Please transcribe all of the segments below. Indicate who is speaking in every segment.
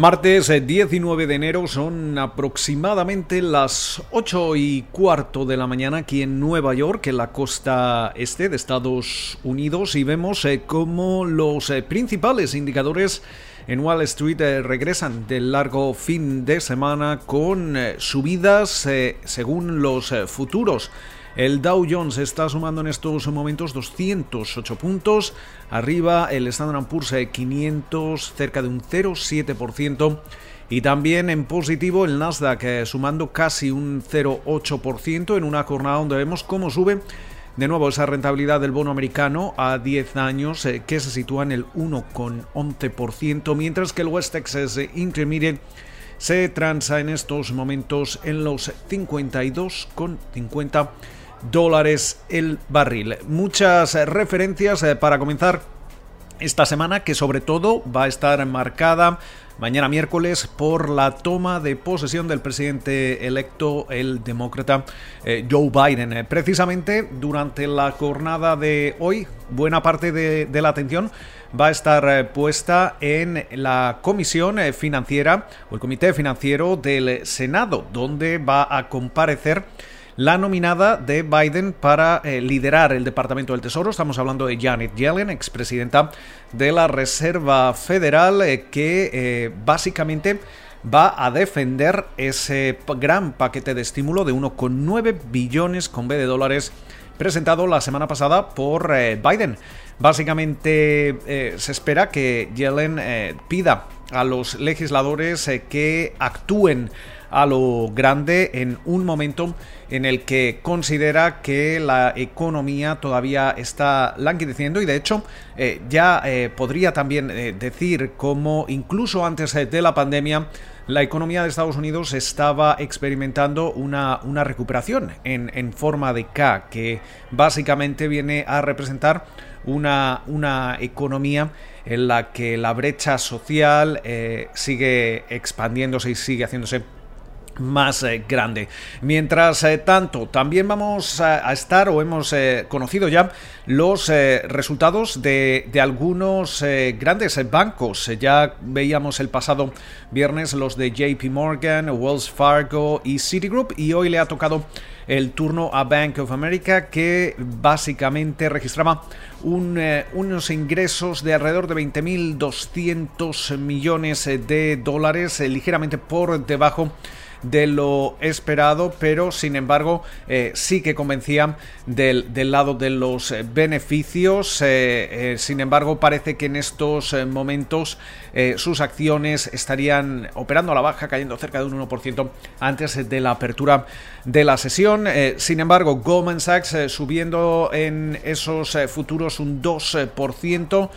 Speaker 1: Martes 19 eh, de enero son aproximadamente las 8 y cuarto de la mañana aquí en Nueva York, en la costa este de Estados Unidos, y vemos eh, cómo los eh, principales indicadores en Wall Street regresan del largo fin de semana con subidas según los futuros. El Dow Jones está sumando en estos momentos 208 puntos. Arriba el Standard Poor's 500 cerca de un 0,7%. Y también en positivo el Nasdaq eh, sumando casi un 0,8% en una jornada donde vemos cómo sube de nuevo esa rentabilidad del bono americano a 10 años eh, que se sitúa en el 1,11%, mientras que el West Texas Intermediate se transa en estos momentos en los 52,50 dólares el barril. Muchas referencias eh, para comenzar esta semana que sobre todo va a estar marcada mañana miércoles por la toma de posesión del presidente electo, el demócrata eh, Joe Biden. Eh, precisamente durante la jornada de hoy, buena parte de, la atención va a estar puesta en la comisión financiera o el comité financiero del Senado, donde va a comparecer la nominada de Biden para eh, liderar el Departamento del Tesoro. Estamos hablando de Janet Yellen, expresidenta de la Reserva Federal, eh, que eh, básicamente va a defender ese gran paquete de estímulo de 1,9 billones con B de dólares presentado la semana pasada por Biden. Básicamente se espera que Yellen pida a los legisladores que actúen a lo grande en un momento en el que considera que la economía todavía está languideciendo y de hecho eh, ya eh, podría también eh, decir como incluso antes de la pandemia la economía de Estados Unidos estaba experimentando una, una recuperación en, en, forma de K, que básicamente viene a representar una, una economía en la que la brecha social sigue expandiéndose y sigue haciéndose más eh, grande. Mientras eh, tanto, también vamos a, estar o hemos eh, conocido ya los resultados de, de algunos grandes bancos. Ya veíamos el pasado viernes los de JP Morgan, Wells Fargo y Citigroup y hoy le ha tocado el turno a Bank of America que básicamente registraba unos ingresos de alrededor de 20.200 millones de dólares, ligeramente por debajo de lo esperado, pero sin embargo eh, sí que convencían del, lado de los eh, beneficios. Eh, sin embargo, parece que en estos momentos sus acciones estarían operando a la baja, cayendo cerca de un 1% antes de la apertura de la sesión. sin embargo, Goldman Sachs subiendo en esos futuros un 2%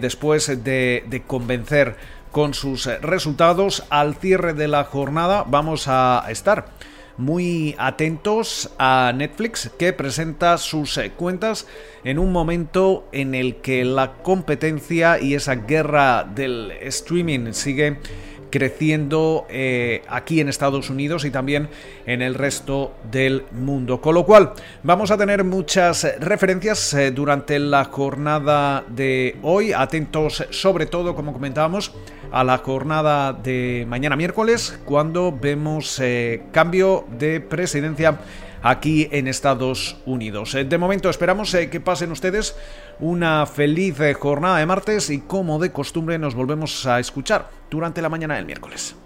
Speaker 1: después de, de convencer con sus eh, resultados al cierre de la jornada. Vamos a estar muy atentos a Netflix que presenta sus eh, cuentas en un momento en el que la competencia y esa guerra del streaming sigue creciendo eh, aquí en Estados Unidos y también en el resto del mundo. Con lo cual, vamos a tener muchas referencias eh, durante la jornada de hoy. Atentos sobre todo, como comentábamos, a la jornada de mañana miércoles, cuando vemos eh, cambio de presidencia aquí en Estados Unidos. De momento esperamos que pasen ustedes una feliz jornada de martes y como de costumbre nos volvemos a escuchar durante la mañana del miércoles.